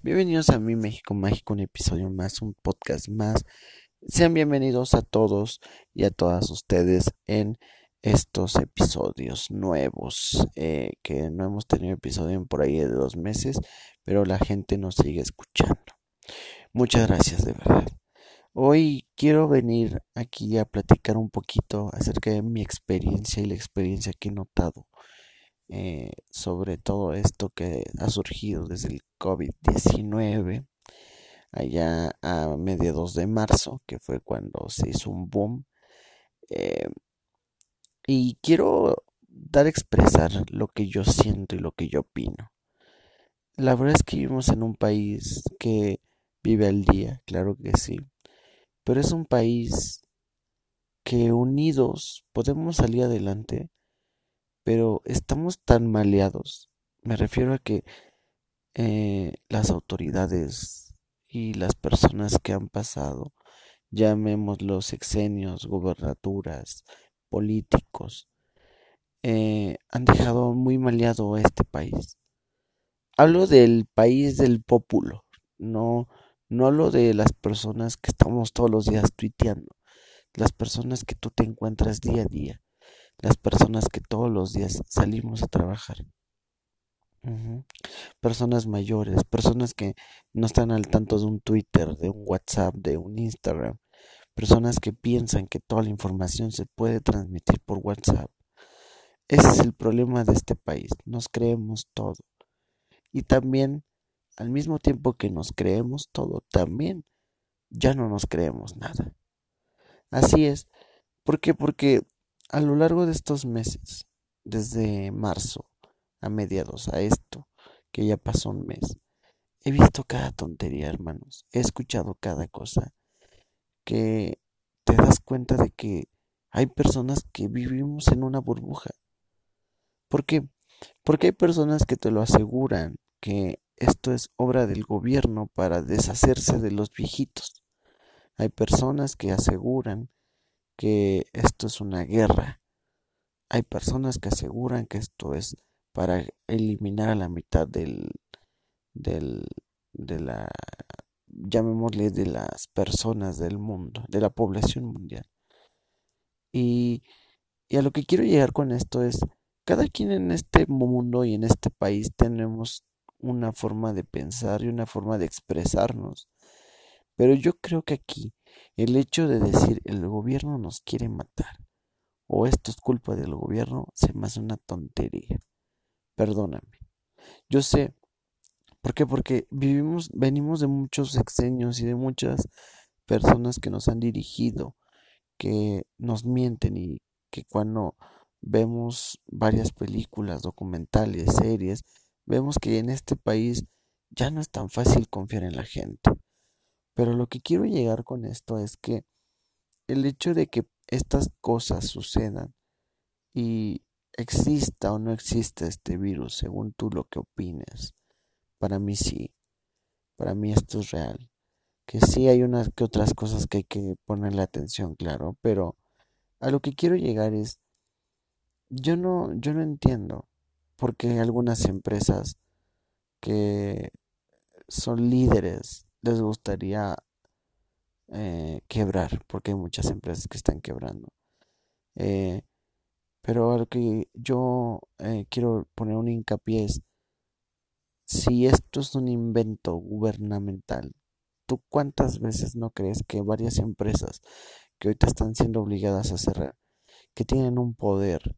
Bienvenidos a mi México Mágico, un episodio más, un podcast más. Sean bienvenidos a todos y a todas ustedes en estos episodios nuevos, eh, que no hemos tenido episodio en por ahí de dos meses, pero la gente nos sigue escuchando. Muchas gracias de verdad. Hoy quiero venir aquí a platicar un poquito acerca de mi experiencia y la experiencia que he notado eh, sobre todo esto que ha surgido desde el COVID-19 allá a mediados de marzo, que fue cuando se hizo un boom. Eh, y quiero dar a expresar lo que yo siento y lo que yo opino. La verdad es que vivimos en un país que vive al día, claro que sí, pero es un país que unidos podemos salir adelante pero estamos tan maleados. Me refiero a que eh, las autoridades y las personas que han pasado, llamémoslos sexenios, gobernaturas, políticos, eh, han dejado muy maleado a este país. Hablo del país del pópulo, no, no hablo de las personas que estamos todos los días tuiteando, las personas que tú te encuentras día a día las personas que todos los días salimos a trabajar. Personas mayores, personas que no están al tanto de un Twitter, de un WhatsApp, de un Instagram, personas que piensan que toda la información se puede transmitir por WhatsApp. Ese es el problema de este país, nos creemos todo. Y también, al mismo tiempo que nos creemos todo, también ya no nos creemos nada. Así es. ¿Por qué? Porque a lo largo de estos meses, desde marzo a mediados a esto, que ya pasó un mes, he visto cada tontería, hermanos. He escuchado cada cosa que te das cuenta de que hay personas que vivimos en una burbuja. ¿Por qué? Porque hay personas que te lo aseguran que esto es obra del gobierno para deshacerse de los viejitos. Hay personas que aseguran que esto es una guerra. Hay personas que aseguran que esto es para eliminar a la mitad del, del de la llamémosle de las personas del mundo, de la población mundial. Y, y a lo que quiero llegar con esto es, cada quien en este mundo y en este país tenemos una forma de pensar y una forma de expresarnos. Pero yo creo que aquí el hecho de decir el gobierno nos quiere matar o esto es culpa del gobierno se me hace una tontería. Perdóname. Yo sé. ¿Por qué? Porque vivimos, venimos de muchos sexenios y de muchas personas que nos han dirigido, que nos mienten y que cuando vemos varias películas, documentales, series, vemos que en este país ya no es tan fácil confiar en la gente. Pero lo que quiero llegar con esto es que el hecho de que estas cosas sucedan y exista o no exista este virus, según tú lo que opines, para mí sí, para mí esto es real. Que sí hay unas que otras cosas que hay que ponerle atención, claro, pero a lo que quiero llegar es, yo no, yo no entiendo por qué algunas empresas que son líderes les gustaría eh, quebrar, porque hay muchas empresas que están quebrando. Eh, pero a lo que yo eh, quiero poner un hincapié es, si esto es un invento gubernamental, ¿tú cuántas veces no crees que varias empresas que ahorita están siendo obligadas a cerrar, que tienen un poder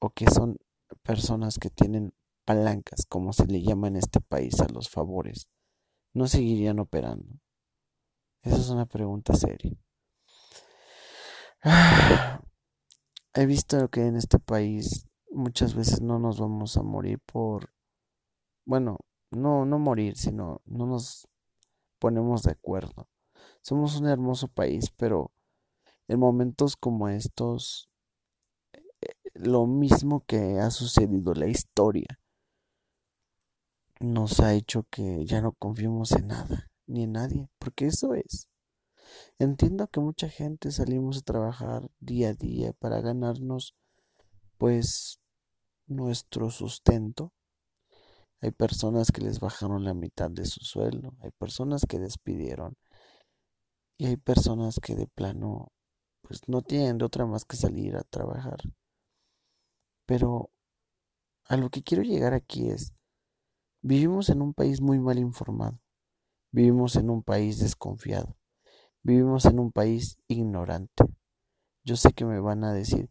o que son personas que tienen palancas, como se le llama en este país a los favores, no seguirían operando? Esa es una pregunta seria. He visto que en este país muchas veces no nos vamos a morir por, bueno, no, no morir, sino no nos ponemos de acuerdo. Somos un hermoso país, pero en momentos como estos, eh, lo mismo que ha sucedido, la historia, nos ha hecho que ya no confiemos en nada ni en nadie, porque eso es. Entiendo que mucha gente salimos a trabajar día a día para ganarnos pues nuestro sustento. Hay personas que les bajaron la mitad de su sueldo, hay personas que despidieron y hay personas que de plano pues no tienen de otra más que salir a trabajar. Pero a lo que quiero llegar aquí es, vivimos en un país muy mal informado, vivimos en un país desconfiado, vivimos en un país ignorante. Yo sé que me van a decir,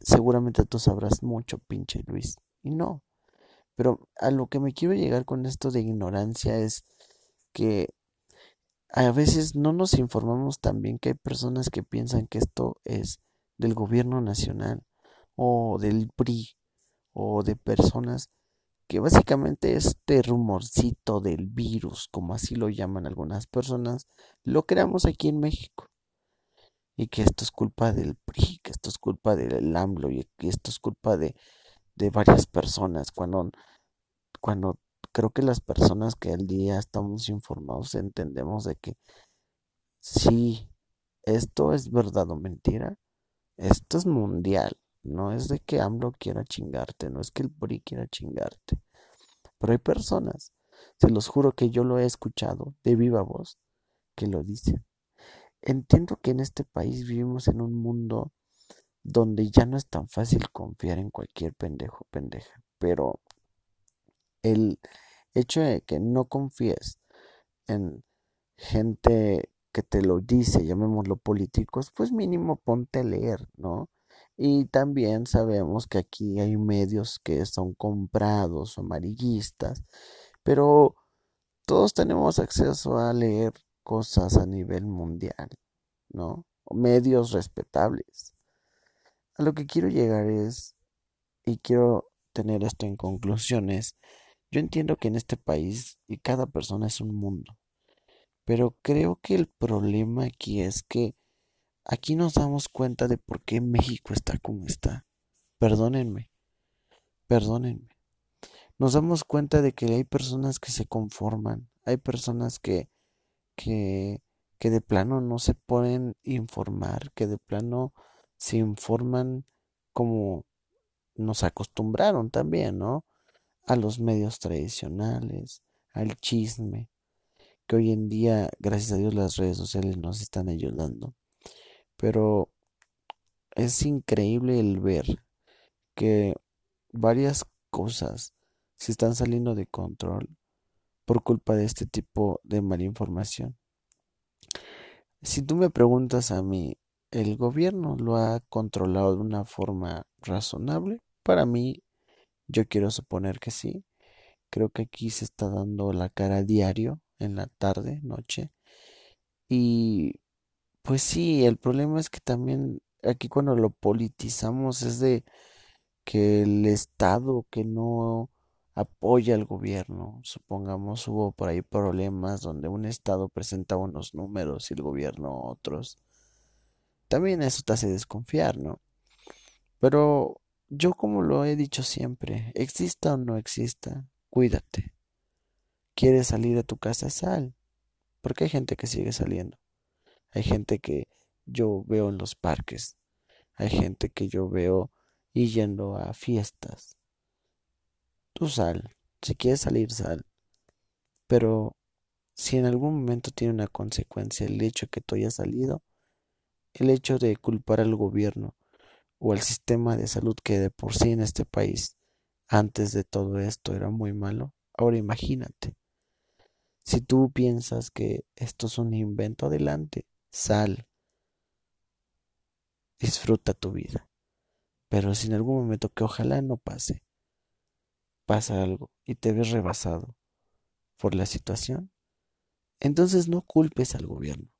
seguramente tú sabrás mucho, pinche Luis. Y no, pero a lo que me quiero llegar con esto de ignorancia es que a veces no nos informamos también que hay personas que piensan que esto es del gobierno nacional o del PRI o de personas que básicamente este rumorcito del virus, como así lo llaman algunas personas, lo creamos aquí en México. Y que esto es culpa del PRI, que esto es culpa del AMLO y que esto es culpa de, varias personas. Cuando, cuando creo que las personas que al día estamos informados entendemos de que si esto es verdad o mentira, esto es mundial, no es de que AMLO quiera chingarte, no es que el PRI quiera chingarte, pero hay personas, se los juro que yo lo he escuchado de viva voz, que lo dicen. Entiendo que en este país vivimos en un mundo donde ya no es tan fácil confiar en cualquier pendejo pendeja, pero el hecho de que no confíes en gente que te lo dice, llamémoslo políticos, pues mínimo ponte a leer, ¿no? Y también sabemos que aquí hay medios que son comprados o amarillistas, pero todos tenemos acceso a leer cosas a nivel mundial, ¿no? Medios respetables. A lo que quiero llegar es, y quiero tener esto en conclusiones, yo entiendo que en este país y cada persona es un mundo, pero creo que el problema aquí es que aquí nos damos cuenta de por qué México está como está. Perdónenme, perdónenme. Nos damos cuenta de que hay personas que se conforman, hay personas que, que, que de plano no se pueden informar, que de plano se informan como nos acostumbraron también, ¿no? a los medios tradicionales, al chisme, que hoy en día, gracias a Dios, las redes sociales nos están ayudando. Pero es increíble el ver que varias cosas se están saliendo de control por culpa de este tipo de mala información. Si tú me preguntas a mí, ¿el gobierno lo ha controlado de una forma razonable? Para mí yo quiero suponer que sí. Creo que aquí se está dando la cara diario, en la tarde, noche. Y pues sí, el problema es que también aquí cuando lo politizamos es de que el Estado que no apoya al gobierno, supongamos hubo por ahí problemas donde un Estado presenta unos números y el gobierno otros, también eso te hace desconfiar, ¿no? Pero yo como lo he dicho siempre, exista o no exista, cuídate. ¿Quieres salir de tu casa? Sal. Porque hay gente que sigue saliendo. Hay gente que yo veo en los parques. Hay gente que yo veo yendo a fiestas. Tú sal. Si quieres salir, sal. Pero si en algún momento tiene una consecuencia el hecho de que tú hayas salido, el hecho de culpar al gobierno o el sistema de salud que de por sí en este país antes de todo esto era muy malo. Ahora imagínate, si tú piensas que esto es un invento adelante, sal, disfruta tu vida. Pero si en algún momento que ojalá no pase, pasa algo y te ves rebasado por la situación, entonces no culpes al gobierno,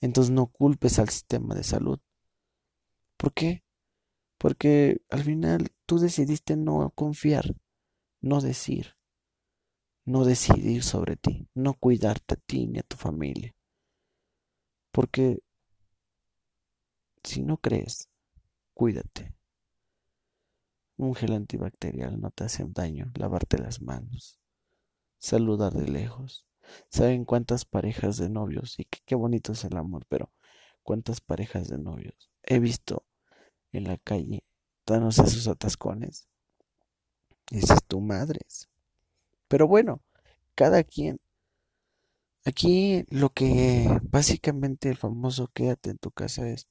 entonces no culpes al sistema de salud. ¿Por qué? Porque al final tú decidiste no confiar, no decir, no decidir sobre ti, no cuidarte a ti ni a tu familia. Porque si no crees, cuídate. Un gel antibacterial no te hace daño, lavarte las manos, saludar de lejos. ¿Saben cuántas parejas de novios? Y qué, bonito es el amor, pero cuántas parejas de novios he visto en la calle, danos esos atascones. Dices, tu madres. Pero bueno, cada quien. Aquí lo que básicamente el famoso quédate en tu casa es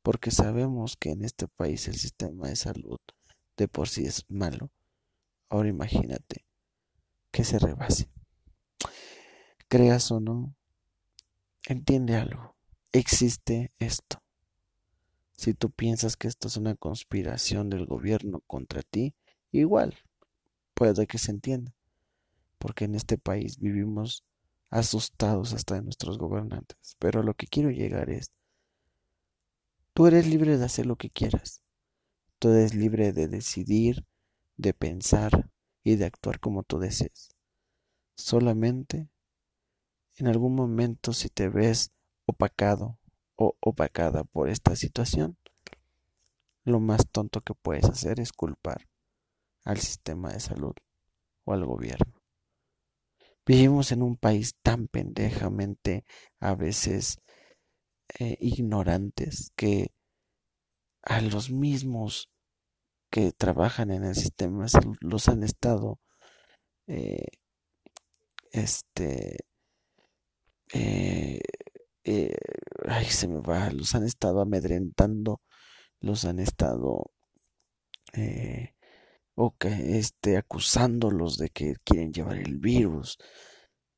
porque sabemos que en este país el sistema de salud de por sí es malo. Ahora imagínate que se rebase. Creas o no, entiende algo. Existe esto. Si tú piensas que esto es una conspiración del gobierno contra ti, igual puede que se entienda. Porque en este país vivimos asustados hasta de nuestros gobernantes. Pero lo que quiero llegar es, tú eres libre de hacer lo que quieras. Tú eres libre de decidir, de pensar y de actuar como tú desees. Solamente en algún momento si te ves opacado o opacada por esta situación, lo más tonto que puedes hacer es culpar al sistema de salud o al gobierno. Vivimos en un país tan pendejamente a veces eh, ignorantes que a los mismos que trabajan en el sistema los han estado eh, este eh, ay se me va los han estado amedrentando los han estado o que este acusándolos de que quieren llevar el virus.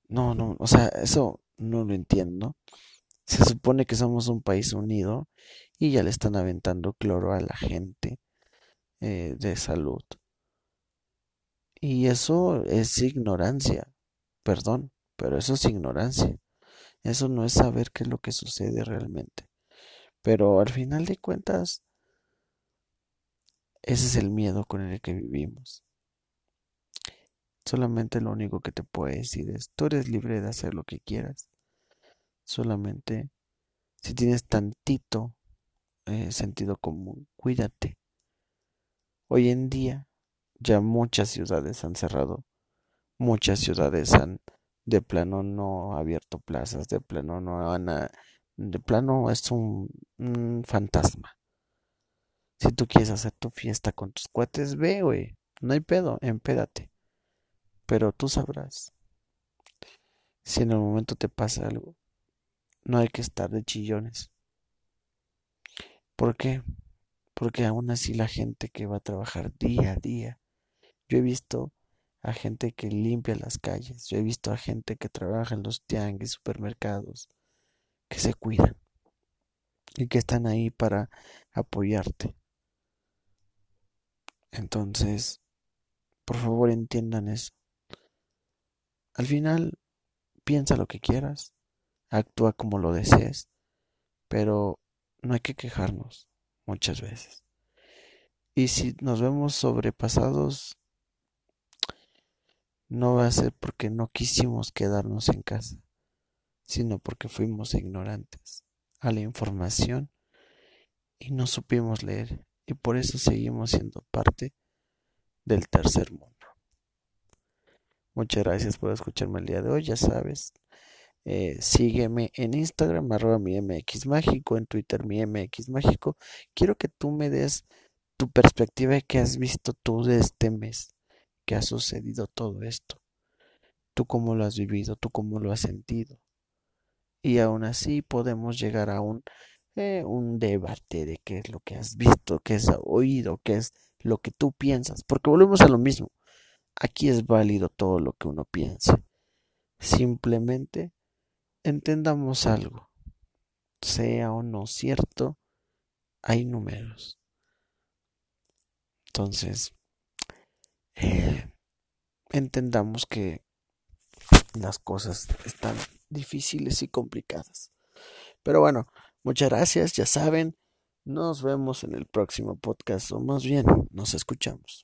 No, no, o sea, eso no lo entiendo. Se supone que somos un país unido y ya le están aventando cloro a la gente eh, de salud. Y eso es ignorancia, perdón, pero eso es ignorancia. Eso no es saber qué es lo que sucede realmente. Pero al final de cuentas, ese es el miedo con el que vivimos. Solamente lo único que te puedo decir es, tú eres libre de hacer lo que quieras. Solamente, si tienes tantito eh, sentido común, cuídate. Hoy en día, ya muchas ciudades han cerrado. Muchas ciudades han de plano no abierto plazas, de plano no han... De plano es un fantasma. Si tú quieres hacer tu fiesta con tus cuates, ve, güey. No hay pedo, empédate. Pero tú sabrás. Si en el momento te pasa algo, no hay que estar de chillones. ¿Por qué? Porque aún así la gente que va a trabajar día a día, yo he visto a gente que limpia las calles, yo he visto a gente que trabaja en los tianguis, supermercados, que se cuidan y que están ahí para apoyarte. Entonces, por favor entiendan eso. Al final, piensa lo que quieras, actúa como lo desees, pero no hay que quejarnos muchas veces. Y si nos vemos sobrepasados, no va a ser porque no quisimos quedarnos en casa, sino porque fuimos ignorantes a la información y no supimos leer y por eso seguimos siendo parte del tercer mundo. Muchas gracias por escucharme el día de hoy, ya sabes. Eh, sígueme en Instagram, arroba mi MX Mágico, en Twitter mi MX Mágico. Quiero que tú me des tu perspectiva qué has visto tú de este mes, que ha sucedido todo esto. Tú cómo lo has vivido, tú cómo lo has sentido. Y aún así podemos llegar a un un debate de qué es lo que has visto, qué has oído, qué es lo que tú piensas, porque volvemos a lo mismo. Aquí es válido todo lo que uno piense. Simplemente entendamos algo. Sea o no cierto, hay números. Entonces, eh, entendamos que las cosas están difíciles y complicadas. Pero bueno, Muchas gracias, ya saben. Nos vemos en el próximo podcast, o más bien, nos escuchamos.